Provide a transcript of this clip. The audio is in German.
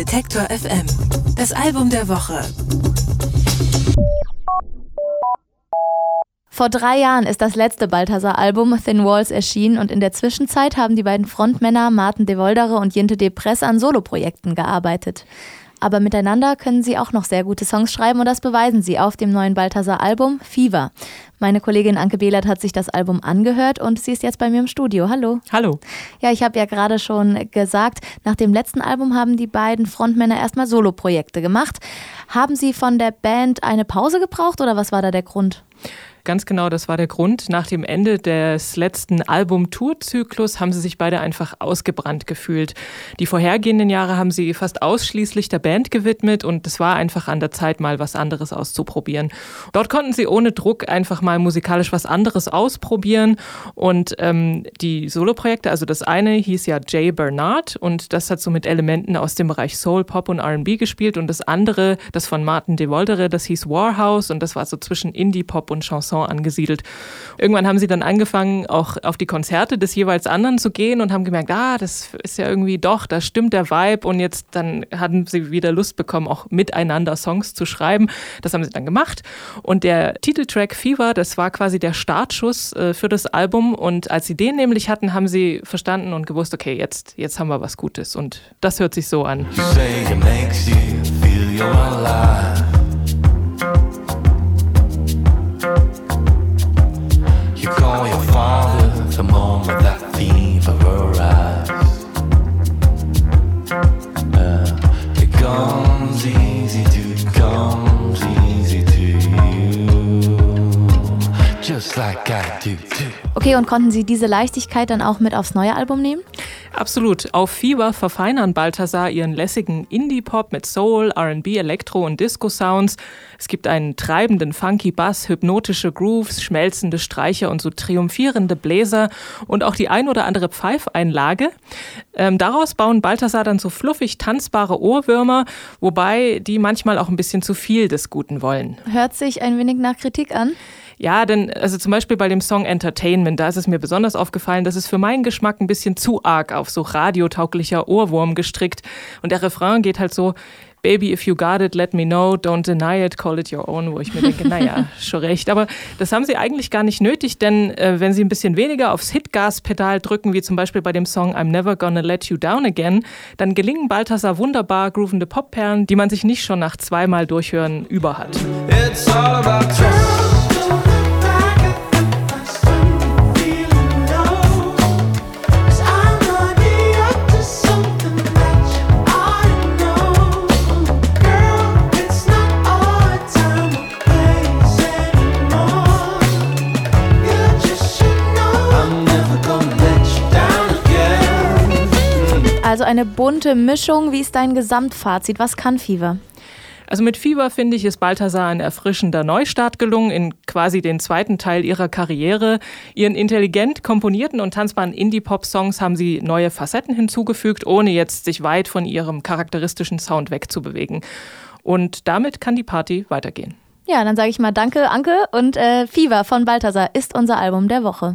Detektor FM. Das Album der Woche. Vor drei Jahren ist das letzte Balthasar-Album Thin Walls erschienen und in der Zwischenzeit haben die beiden Frontmänner Martin de Voldere und Jinte de Press an Soloprojekten gearbeitet. Aber miteinander können sie auch noch sehr gute Songs schreiben und das beweisen sie auf dem neuen Balthasar-Album Fever. Meine Kollegin Anke Behlert hat sich das Album angehört und sie ist jetzt bei mir im Studio. Hallo. Hallo. Ja, ich habe ja gerade schon gesagt, nach dem letzten Album haben die beiden Frontmänner erstmal Soloprojekte gemacht. Haben sie von der Band eine Pause gebraucht oder was war da der Grund? Ganz genau, das war der Grund. Nach dem Ende des letzten Album-Tour-Zyklus haben sie sich beide einfach ausgebrannt gefühlt. Die vorhergehenden Jahre haben sie fast ausschließlich der Band gewidmet und es war einfach an der Zeit, mal was anderes auszuprobieren. Dort konnten sie ohne Druck einfach mal musikalisch was anderes ausprobieren und ähm, die Soloprojekte, also das eine hieß ja Jay Bernard und das hat so mit Elementen aus dem Bereich Soul, Pop und R&B gespielt und das andere, das von Martin de Voldere, das hieß Warhouse und das war so zwischen Indie-Pop und Chanson Chanson angesiedelt. Irgendwann haben sie dann angefangen, auch auf die Konzerte des jeweils anderen zu gehen und haben gemerkt, ah, das ist ja irgendwie doch, da stimmt der Vibe und jetzt dann hatten sie wieder Lust bekommen, auch miteinander Songs zu schreiben. Das haben sie dann gemacht und der Titeltrack Fever, das war quasi der Startschuss äh, für das Album und als sie den nämlich hatten, haben sie verstanden und gewusst, okay, jetzt, jetzt haben wir was Gutes und das hört sich so an. You say it makes you feel you're alive. The moment that fever arrives. Uh, it comes easy to, Okay, und konnten Sie diese Leichtigkeit dann auch mit aufs neue Album nehmen? Absolut. Auf Fever verfeinern Balthasar ihren lässigen Indie-Pop mit Soul, RB, Elektro und Disco-Sounds. Es gibt einen treibenden funky Bass, hypnotische Grooves, schmelzende Streicher und so triumphierende Bläser und auch die ein oder andere Pfeifeinlage. Ähm, daraus bauen Balthasar dann so fluffig tanzbare Ohrwürmer, wobei die manchmal auch ein bisschen zu viel des Guten wollen. Hört sich ein wenig nach Kritik an. Ja, denn also zum Beispiel bei dem Song Entertainment, da ist es mir besonders aufgefallen, dass es für meinen Geschmack ein bisschen zu arg auf so radiotauglicher Ohrwurm gestrickt. Und der Refrain geht halt so, Baby, if you got it, let me know, don't deny it, call it your own, wo ich mir denke, naja, schon recht. Aber das haben sie eigentlich gar nicht nötig, denn äh, wenn sie ein bisschen weniger aufs Hitgaspedal drücken, wie zum Beispiel bei dem Song I'm Never Gonna Let You Down Again, dann gelingen Balthasar wunderbar groovende Popperlen, die man sich nicht schon nach zweimal durchhören über hat. It's all about trust. Also eine bunte Mischung. Wie ist dein Gesamtfazit? Was kann Fever? Also mit Fever finde ich, ist Balthasar ein erfrischender Neustart gelungen in quasi den zweiten Teil ihrer Karriere. Ihren intelligent komponierten und tanzbaren Indie-Pop-Songs haben sie neue Facetten hinzugefügt, ohne jetzt sich weit von ihrem charakteristischen Sound wegzubewegen. Und damit kann die Party weitergehen. Ja, dann sage ich mal Danke, Anke. Und äh, Fever von Balthasar ist unser Album der Woche.